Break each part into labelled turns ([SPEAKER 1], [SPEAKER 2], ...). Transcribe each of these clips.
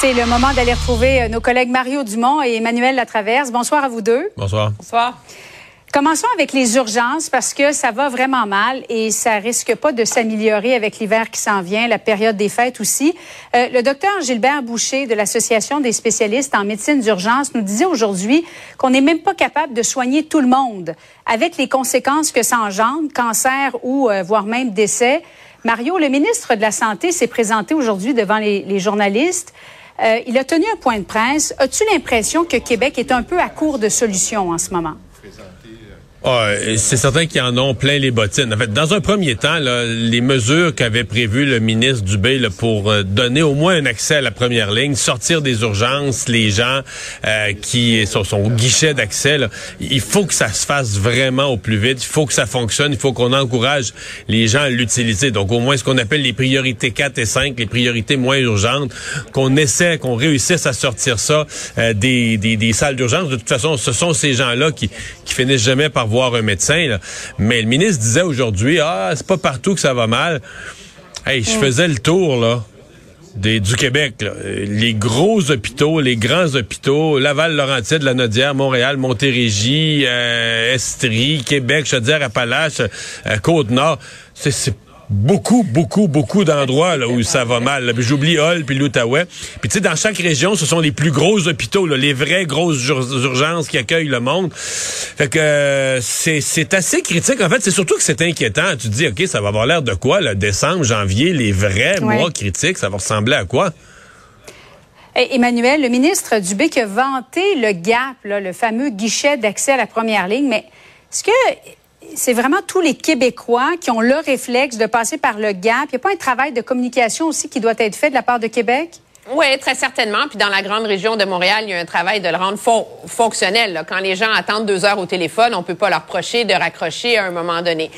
[SPEAKER 1] C'est le moment d'aller retrouver euh, nos collègues Mario Dumont et Emmanuel Latraverse. Bonsoir à vous deux.
[SPEAKER 2] Bonsoir.
[SPEAKER 1] Bonsoir. Commençons avec les urgences parce que ça va vraiment mal et ça risque pas de s'améliorer avec l'hiver qui s'en vient, la période des fêtes aussi. Euh, le docteur Gilbert Boucher de l'Association des spécialistes en médecine d'urgence nous disait aujourd'hui qu'on n'est même pas capable de soigner tout le monde avec les conséquences que ça engendre, cancer ou euh, voire même décès. Mario, le ministre de la Santé s'est présenté aujourd'hui devant les, les journalistes. Euh, il a tenu un point de presse. As-tu l'impression que Québec est un peu à court de solutions en ce moment?
[SPEAKER 2] Ah, c'est certain qu'ils en ont plein les bottines. En fait, dans un premier temps, là, les mesures qu'avait prévues le ministre Dubé là, pour euh, donner au moins un accès à la première ligne, sortir des urgences, les gens euh, qui sont, sont au guichet d'accès, il faut que ça se fasse vraiment au plus vite. Il faut que ça fonctionne. Il faut qu'on encourage les gens à l'utiliser. Donc, au moins, ce qu'on appelle les priorités 4 et 5, les priorités moins urgentes, qu'on essaie, qu'on réussisse à sortir ça euh, des, des, des salles d'urgence. De toute façon, ce sont ces gens-là qui, qui finissent jamais par voir un médecin. là. Mais le ministre disait aujourd'hui, ah, c'est pas partout que ça va mal. Hey, je faisais le tour, là. Des, du Québec, là. Les gros hôpitaux, les grands hôpitaux, Laval, Laurentides, La Nodière, Montréal, Montérégie, euh, Estrie, Québec, Chaudière-Appalaches, euh, Côte-Nord, c'est c'est beaucoup, beaucoup, beaucoup d'endroits là où ça va mal. J'oublie Hull puis l'Outaouais. Puis tu sais, dans chaque région, ce sont les plus gros hôpitaux, là, les vraies grosses ur- urgences qui accueillent le monde. Fait que euh, c'est assez critique. En fait, c'est surtout que c'est inquiétant. Tu te dis, OK, ça va avoir l'air de quoi, là, décembre, janvier, les vrais
[SPEAKER 1] Ouais.
[SPEAKER 2] mois critiques, ça va ressembler à quoi?
[SPEAKER 1] Emmanuel, le ministre Dubé qui a vanté le GAP, là, le fameux guichet d'accès à la première ligne, mais est-ce que c'est vraiment tous les Québécois qui ont le réflexe de passer par le GAP? Il n'y a pas un travail de communication aussi qui doit être fait de la part de Québec?
[SPEAKER 3] Oui, très certainement. Puis dans la grande région de Montréal, il y a un travail de le rendre fon- fonctionnel. Quand les gens attendent deux heures au téléphone, on peut pas leur reprocher de raccrocher à un moment donné.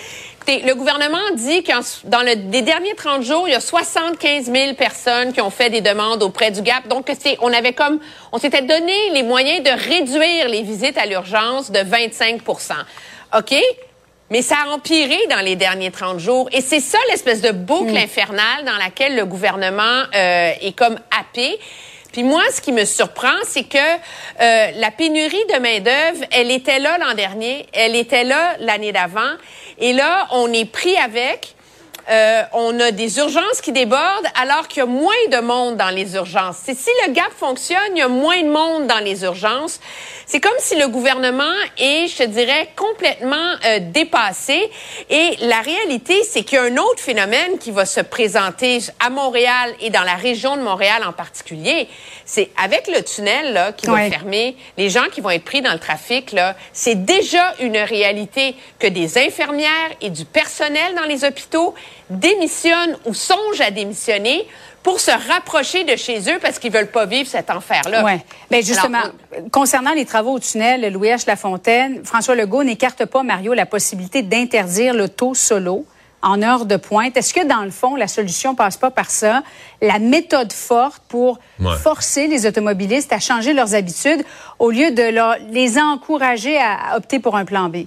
[SPEAKER 3] Le gouvernement dit que dans le, les derniers 30 jours, il y a 75 000 personnes qui ont fait des demandes auprès du GAP. Donc, on avait comme, on s'était donné les moyens de réduire les visites à l'urgence de 25% OK? Mais ça a empiré dans les derniers 30 jours. Et c'est ça l'espèce de boucle infernale dans laquelle le gouvernement euh, est comme happé. Puis moi, ce qui me surprend, c'est que euh, la pénurie de main-d'œuvre, elle était là l'an dernier, elle était là l'année d'avant. Et là, on est pris avec. Euh, on a des urgences qui débordent alors qu'il y a moins de monde dans les urgences. C'est si le gap fonctionne, il y a moins de monde dans les urgences. C'est comme si le gouvernement est, je te dirais, complètement euh, dépassé. Et la réalité, c'est qu'il y a un autre phénomène qui va se présenter à Montréal et dans la région de Montréal en particulier. C'est avec le tunnel là, qui
[SPEAKER 1] Ouais.
[SPEAKER 3] va fermer, les gens qui vont être pris dans le trafic, là, c'est déjà une réalité que des infirmières et du personnel dans les hôpitaux démissionnent ou songent à démissionner pour se rapprocher de chez eux parce qu'ils veulent pas vivre cet enfer-là.
[SPEAKER 1] Oui. Bien, justement,
[SPEAKER 3] Alors,
[SPEAKER 1] concernant les travaux au tunnel Louis H. Lafontaine, François Legault n'écarte pas, Mario, la possibilité d'interdire l'auto solo en heure de pointe. Est-ce que, dans le fond, la solution passe pas par ça? La méthode forte pour
[SPEAKER 2] Ouais.
[SPEAKER 1] forcer les automobilistes à changer leurs habitudes au lieu de leur- les encourager à opter pour un plan B?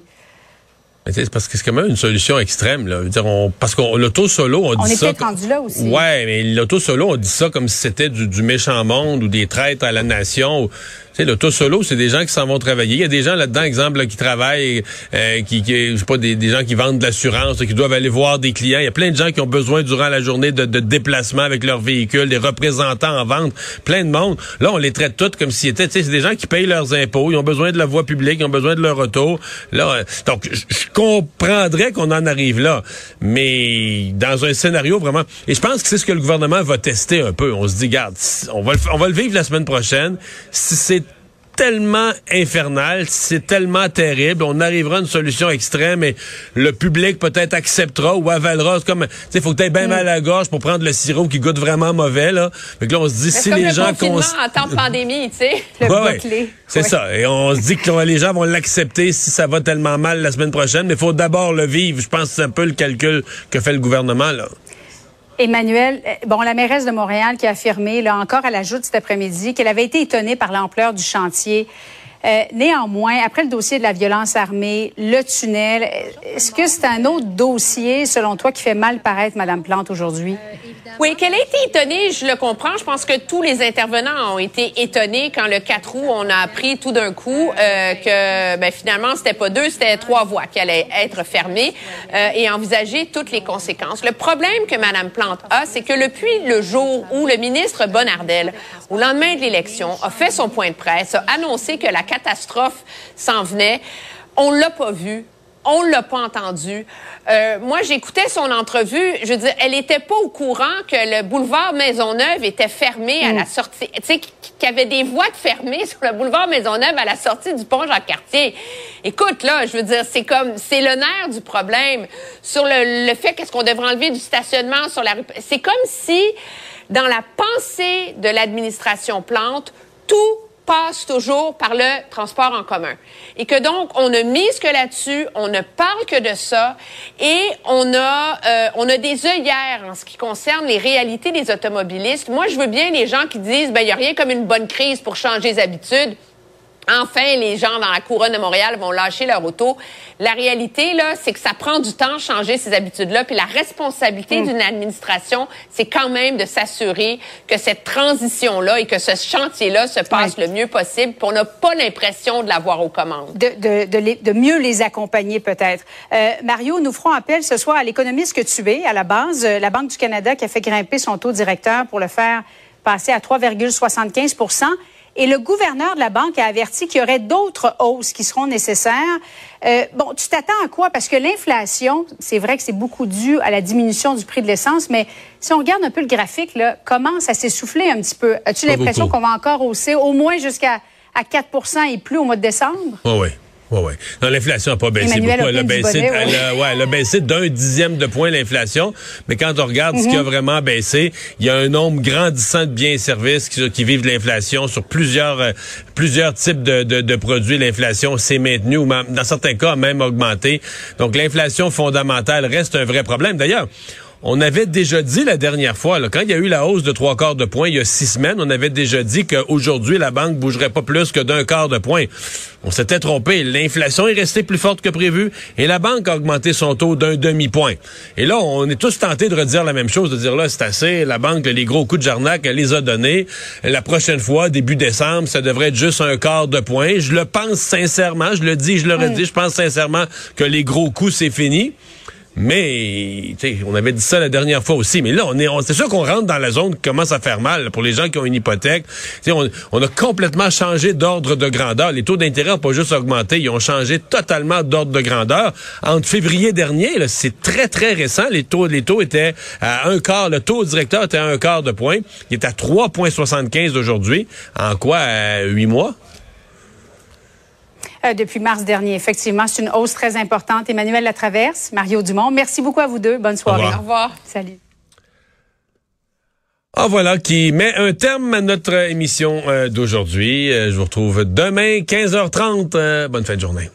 [SPEAKER 2] C'est parce que c'est quand même une solution extrême. Là. Dire, on, parce qu'on l'auto solo, on,
[SPEAKER 1] On
[SPEAKER 2] dit
[SPEAKER 1] est
[SPEAKER 2] ça. comme-
[SPEAKER 1] rendu là aussi.
[SPEAKER 2] Ouais, mais l'auto solo, on dit ça comme si c'était du, du méchant monde ou des traîtres à la nation. Sais, l'auto solo, c'est des gens qui s'en vont travailler. Il y a des gens là-dedans, exemple, qui travaillent, euh, qui, qui, je sais pas, des, des gens qui vendent de l'assurance, qui doivent aller voir des clients. Il y a plein de gens qui ont besoin durant la journée de, de déplacement avec leur véhicule, des représentants en vente, plein de monde. Là, on les traite tous comme s'ils étaient, tu sais, c'est des gens qui payent leurs impôts, ils ont besoin de la voie publique, ils ont besoin de leur auto. Là, euh, donc, je comprendrais qu'on en arrive là, mais dans un scénario vraiment, et je pense que c'est ce que le gouvernement va tester un peu. On se dit, garde, on va le, on va le vivre la semaine prochaine. Si c'est tellement infernal, c'est tellement terrible, on arrivera à une solution extrême et le public peut-être acceptera ou avalera. C'est comme, tu sais, faut que tu aies bien mm. mal à la gorge pour prendre le sirop qui goûte vraiment mauvais, là. Fait que là, on se dit, si
[SPEAKER 3] les
[SPEAKER 2] gens...
[SPEAKER 3] Le cons... en temps de pandémie, tu sais, le
[SPEAKER 2] ouais, C'est ça. Et on se dit que les gens vont l'accepter si ça va tellement mal la semaine prochaine, mais il faut d'abord le vivre. Je pense que c'est un peu le calcul que fait le gouvernement, là.
[SPEAKER 1] Emmanuel, euh, bon, la mairesse de Montréal qui a affirmé, là encore à la joute cet après-midi, qu'elle avait été étonnée par l'ampleur du chantier. Euh, néanmoins, après le dossier de la violence armée, le tunnel, est-ce que c'est un autre dossier, selon toi, qui fait mal paraître Mme Plante aujourd'hui?
[SPEAKER 3] Oui, qu'elle a été étonnée, je le comprends. Je pense que tous les intervenants ont été étonnés quand le 4 août, on a appris tout d'un coup euh, que ben, finalement, c'était pas deux, c'était trois voies qui allaient être fermées euh, et envisager toutes les conséquences. Le problème que Mme Plante a, c'est que depuis le jour où le ministre Bonnardel, au lendemain de l'élection, a fait son point de presse, a annoncé que la catastrophe s'en venait, on l'a pas vu, on l'a pas entendu. Euh, moi, j'écoutais son entrevue. Je veux dire, elle était pas au courant que le boulevard Maisonneuve était fermé à la mm. sortie. Tu sais, qu'il y avait des voies fermées sur le boulevard Maisonneuve à la sortie du pont Jacques-Cartier. Écoute, là, je veux dire, c'est comme, c'est le nerf du problème sur le, le fait qu'est-ce qu'on devrait enlever du stationnement sur la rue. C'est comme si, dans la pensée de l'administration Plante, tout passe toujours par le transport en commun. Et que donc, on ne mise que là-dessus, on ne parle que de ça, et on a, euh, on a des œillères en ce qui concerne les réalités des automobilistes. Moi, je veux bien les gens qui disent, ben, il n'y a rien comme une bonne crise pour changer les habitudes. Enfin, les gens dans la couronne de Montréal vont lâcher leur auto. La réalité, là, c'est que ça prend du temps de changer ces habitudes-là. Puis la responsabilité mm. d'une administration, c'est quand même de s'assurer que cette transition-là et que ce chantier-là se passe le mieux possible. Puis on n'a pas l'impression de l'avoir aux commandes.
[SPEAKER 1] De, de, de, mieux les accompagner, peut-être. Euh, Mario, nous ferons appel ce soir à l'économiste que tu es, à la base, euh, la Banque du Canada qui a fait grimper son taux directeur pour le faire passer à 3,75 et le gouverneur de la banque a averti qu'il y aurait d'autres hausses qui seront nécessaires. Euh, bon, tu t'attends à quoi? Parce que l'inflation, c'est vrai que c'est beaucoup dû à la diminution du prix de l'essence, mais si on regarde un peu le graphique, là, commence à s'essouffler un petit peu. As-tu l'impression qu'on va encore hausser au moins jusqu'à à 4% et plus au mois de décembre?
[SPEAKER 2] Oh oui. Oui, oui. Non, l'inflation n'a pas baissé beaucoup. Elle a baissé, elle, a, ouais, elle a baissé d'un dixième de point l'inflation. Mais quand on regarde ce qui a mhm. vraiment baissé, il y a un nombre grandissant de biens et services qui, qui vivent de l'inflation sur plusieurs euh, plusieurs types de, de, de produits. L'inflation s'est maintenue ou dans certains cas a même augmenté. Donc l'inflation fondamentale reste un vrai problème. D'ailleurs, on avait déjà dit la dernière fois, là, quand il y a eu la hausse de trois quarts de point il y a six semaines, on avait déjà dit qu'aujourd'hui, la banque bougerait pas plus que d'un quart de point. On s'était trompé. L'inflation est restée plus forte que prévu et la banque a augmenté son taux d'un demi-point. Et là, on est tous tentés de redire la même chose, de dire là, c'est assez. La banque, les gros coups de jarnac, elle les a donnés. La prochaine fois, début décembre, ça devrait être juste un quart de point. Je le pense sincèrement, je le dis, je le redis, je pense sincèrement que les gros coups, c'est fini. Mais, on avait dit ça la dernière fois aussi. Mais là, on est, c'est sûr qu'on rentre dans la zone qui commence à faire mal pour les gens qui ont une hypothèque. On, on, a complètement changé d'ordre de grandeur. Les taux d'intérêt n'ont pas juste augmenté, ils ont changé totalement d'ordre de grandeur. Entre février dernier, c'est très très récent. Les taux, les taux étaient à un quart. Le taux directeur était à un quart de point. Il est à 3,75 aujourd'hui. En quoi, à huit mois?
[SPEAKER 1] Euh, depuis mars dernier. Effectivement, c'est une hausse très importante. Emmanuel Latraverse, Mario Dumont, merci beaucoup à vous deux. Bonne soirée.
[SPEAKER 3] Au revoir.
[SPEAKER 1] Salut.
[SPEAKER 2] Ah voilà qui met un terme à notre émission euh, d'aujourd'hui. Euh, je vous retrouve demain 15h30. bonne fin de journée.